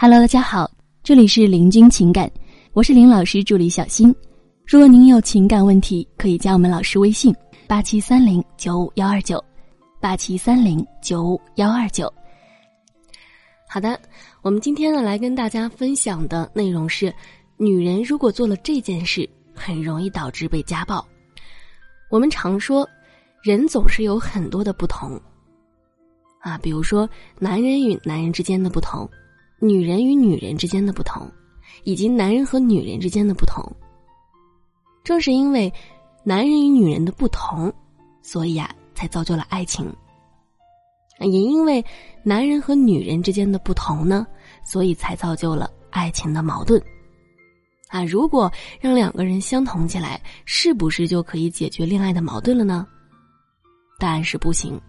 Hello，大家好，这里是林君情感，我是林老师助理小新。如果您有情感问题，可以加我们老师微信：八七三零九五幺二九，八七三零九五幺二九。好的，我们今天呢来跟大家分享的内容是：女人如果做了这件事，很容易导致被家暴。我们常说，人总是有很多的不同。啊，比如说男人与男人之间的不同，女人与女人之间的不同，以及男人和女人之间的不同。正是因为男人与女人的不同，所以啊，才造就了爱情。也因为男人和女人之间的不同呢，所以才造就了爱情的矛盾。啊，如果让两个人相同起来，是不是就可以解决恋爱的矛盾了呢？答案是不行。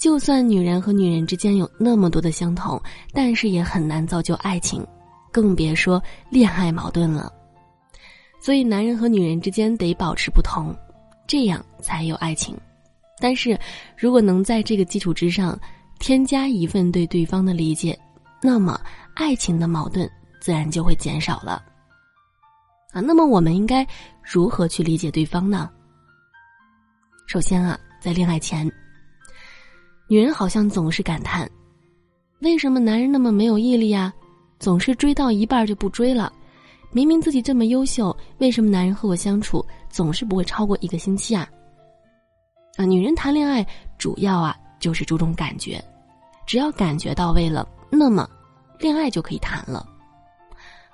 就算女人和女人之间有那么多的相同，但是也很难造就爱情，更别说恋爱矛盾了。所以，男人和女人之间得保持不同，这样才有爱情。但是，如果能在这个基础之上添加一份对对方的理解，那么爱情的矛盾自然就会减少了。啊，那么我们应该如何去理解对方呢？首先啊，在恋爱前，女人好像总是感叹：为什么男人那么没有毅力啊？总是追到一半就不追了。明明自己这么优秀，为什么男人和我相处总是不会超过一个星期啊？啊，女人谈恋爱主要啊就是注重感觉，只要感觉到位了，那么恋爱就可以谈了。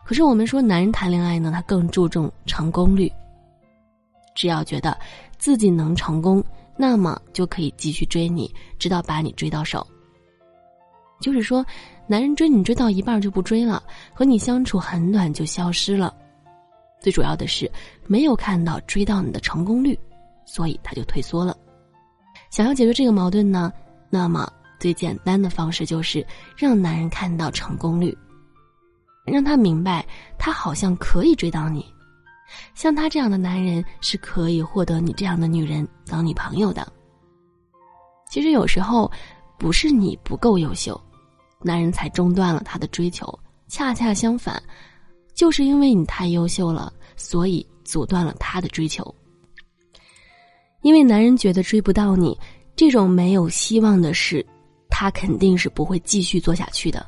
可是我们说男人谈恋爱呢，他更注重成功率，只要觉得自己能成功，那么就可以继续追你，直到把你追到手。就是说。男人追你追到一半就不追了，和你相处很短就消失了。最主要的是没有看到追到你的成功率，所以他就退缩了。想要解决这个矛盾呢，那么最简单的方式就是让男人看到成功率，让他明白他好像可以追到你。像他这样的男人是可以获得你这样的女人当女朋友的。其实有时候不是你不够优秀。男人才中断了他的追求，恰恰相反，就是因为你太优秀了，所以阻断了他的追求。因为男人觉得追不到你这种没有希望的事，他肯定是不会继续做下去的。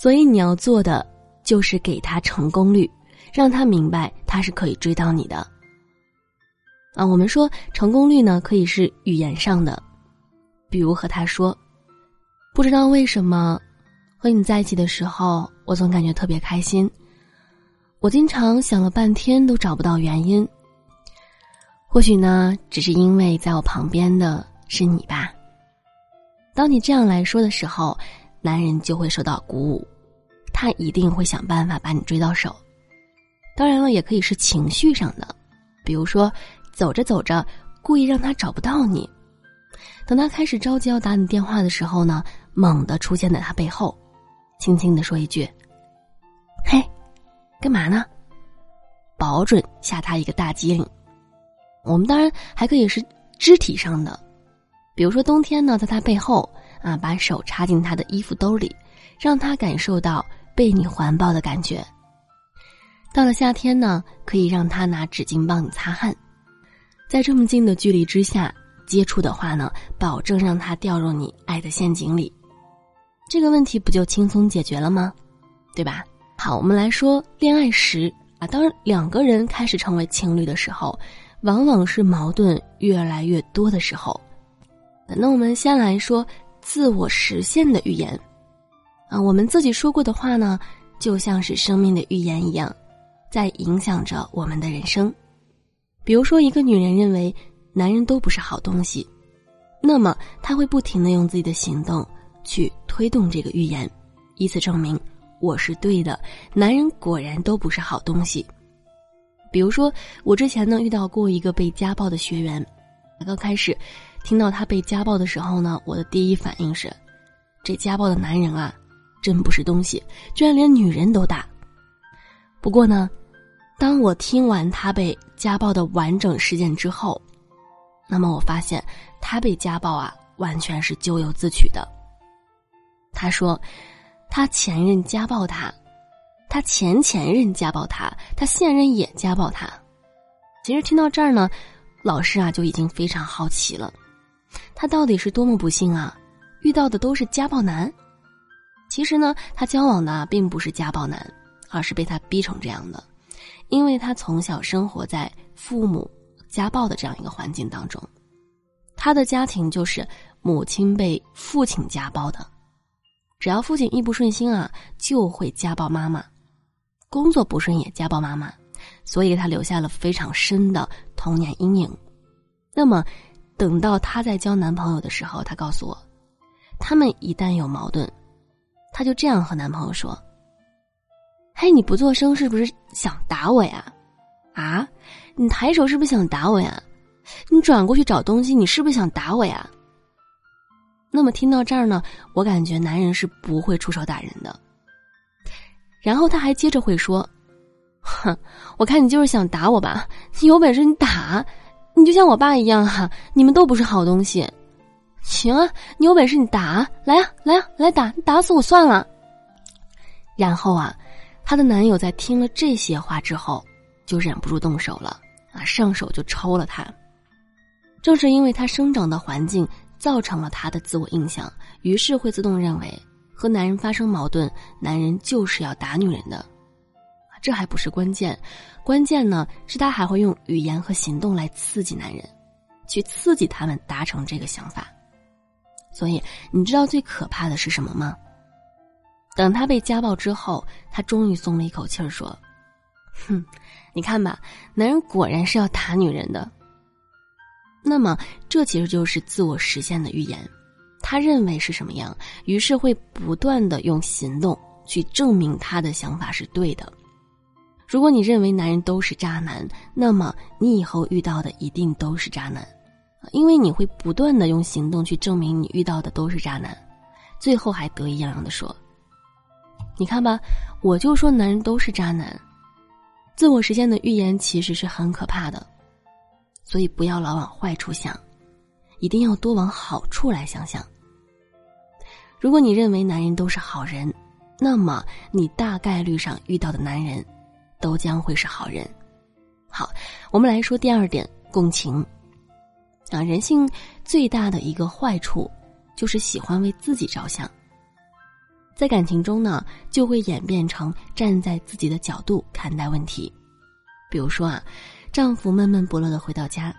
所以你要做的就是给他成功率，让他明白他是可以追到你的。啊，我们说成功率呢，可以是语言上的，比如和他说。不知道为什么，和你在一起的时候，我总感觉特别开心。我经常想了半天都找不到原因。或许呢，只是因为在我旁边的是你吧。当你这样来说的时候，男人就会受到鼓舞，他一定会想办法把你追到手。当然了，也可以是情绪上的，比如说走着走着，故意让他找不到你。等他开始着急要打你电话的时候呢？猛地出现在他背后，轻轻的说一句：“嘿，干嘛呢？”保准吓他一个大机灵。我们当然还可以是肢体上的，比如说冬天呢，在他背后啊，把手插进他的衣服兜里，让他感受到被你环抱的感觉。到了夏天呢，可以让他拿纸巾帮你擦汗。在这么近的距离之下接触的话呢，保证让他掉入你爱的陷阱里。这个问题不就轻松解决了吗？对吧？好，我们来说恋爱时啊，当两个人开始成为情侣的时候，往往是矛盾越来越多的时候。那我们先来说自我实现的预言啊，我们自己说过的话呢，就像是生命的预言一样，在影响着我们的人生。比如说，一个女人认为男人都不是好东西，那么她会不停的用自己的行动。去推动这个预言，以此证明我是对的。男人果然都不是好东西。比如说，我之前呢遇到过一个被家暴的学员，刚开始听到他被家暴的时候呢，我的第一反应是，这家暴的男人啊，真不是东西，居然连女人都打。不过呢，当我听完他被家暴的完整事件之后，那么我发现他被家暴啊，完全是咎由自取的。他说：“他前任家暴他，他前前任家暴他，他现任也家暴他。其实听到这儿呢，老师啊就已经非常好奇了，他到底是多么不幸啊，遇到的都是家暴男。其实呢，他交往的并不是家暴男，而是被他逼成这样的，因为他从小生活在父母家暴的这样一个环境当中，他的家庭就是母亲被父亲家暴的，只要父亲一不顺心啊，就会家暴妈妈，工作不顺也家暴妈妈，所以他留下了非常深的童年阴影。那么，等到他在交男朋友的时候，他告诉我，他们一旦有矛盾。她就这样和男朋友说：“嘿，你不做声是不是想打我呀？啊，你抬手是不是想打我呀？你转过去找东西，你是不是想打我呀？”那么听到这儿呢，我感觉男人是不会出手打人的。然后他还接着会说：“哼，我看你就是想打我吧？你有本事你打，你就像我爸一样哈，你们都不是好东西。”行啊，你有本事你打来呀，来呀，来打，你打死我算了。然后啊，她的男友在听了这些话之后，就忍不住动手了啊，上手就抽了她。正是因为她生长的环境造成了她的自我印象，于是会自动认为和男人发生矛盾，男人就是要打女人的。这还不是关键，关键呢是她还会用语言和行动来刺激男人，去刺激他们达成这个想法。所以，你知道最可怕的是什么吗？等他被家暴之后，他终于松了一口气儿，说：“哼，你看吧，男人果然是要打女人的。”那么，这其实就是自我实现的预言。他认为是什么样，于是会不断的用行动去证明他的想法是对的。如果你认为男人都是渣男，那么你以后遇到的一定都是渣男。因为你会不断的用行动去证明你遇到的都是渣男，最后还得意洋洋的说：“你看吧，我就说男人都是渣男。”自我实现的预言其实是很可怕的，所以不要老往坏处想，一定要多往好处来想想。如果你认为男人都是好人，那么你大概率上遇到的男人，都将会是好人。好，我们来说第二点，共情。啊，人性最大的一个坏处，就是喜欢为自己着想。在感情中呢，就会演变成站在自己的角度看待问题。比如说啊，丈夫闷闷不乐的回到家，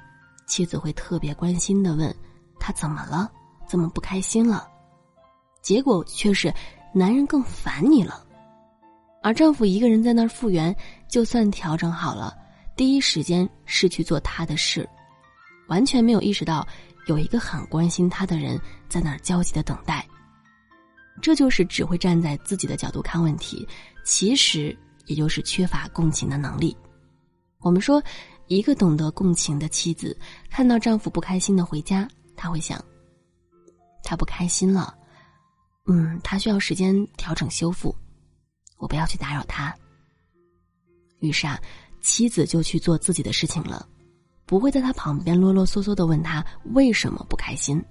妻子会特别关心的问他怎么了，怎么不开心了？结果却是男人更烦你了，而丈夫一个人在那儿复原，就算调整好了，第一时间是去做他的事。完全没有意识到有一个很关心他的人在那儿焦急的等待，这就是只会站在自己的角度看问题，其实也就是缺乏共情的能力。我们说，一个懂得共情的妻子看到丈夫不开心的回家，他会想，他不开心了，嗯，他需要时间调整修复，我不要去打扰他。于是啊，妻子就去做自己的事情了。不会在他旁边啰啰嗦嗦的问他为什么不开心，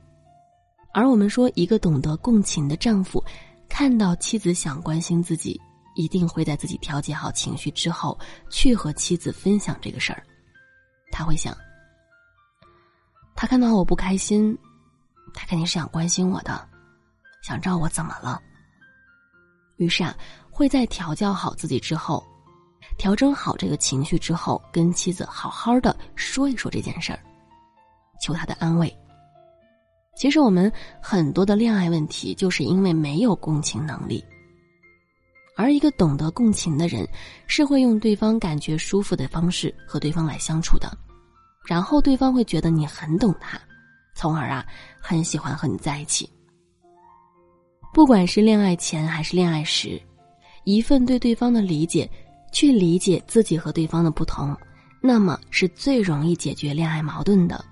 而我们说一个懂得共情的丈夫，看到妻子想关心自己，一定会在自己调节好情绪之后，去和妻子分享这个事儿。他会想，他看到我不开心，他肯定是想关心我的，想知道我怎么了。于是啊，会在调教好自己之后。调整好这个情绪之后，跟妻子好好的说一说这件事儿，求他的安慰。其实我们很多的恋爱问题，就是因为没有共情能力。而一个懂得共情的人，是会用对方感觉舒服的方式和对方来相处的，然后对方会觉得你很懂他，从而啊很喜欢和你在一起。不管是恋爱前还是恋爱时，一份对对方的理解。去理解自己和对方的不同，那么是最容易解决恋爱矛盾的。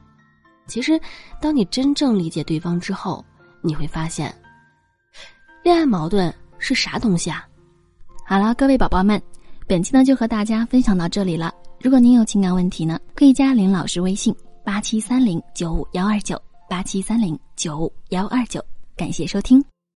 其实，当你真正理解对方之后，你会发现，恋爱矛盾是啥东西啊？好了，各位宝宝们，本期呢就和大家分享到这里了。如果您有情感问题呢，可以加林老师微信：八七三零九五幺二九八七三零九五幺二九。感谢收听。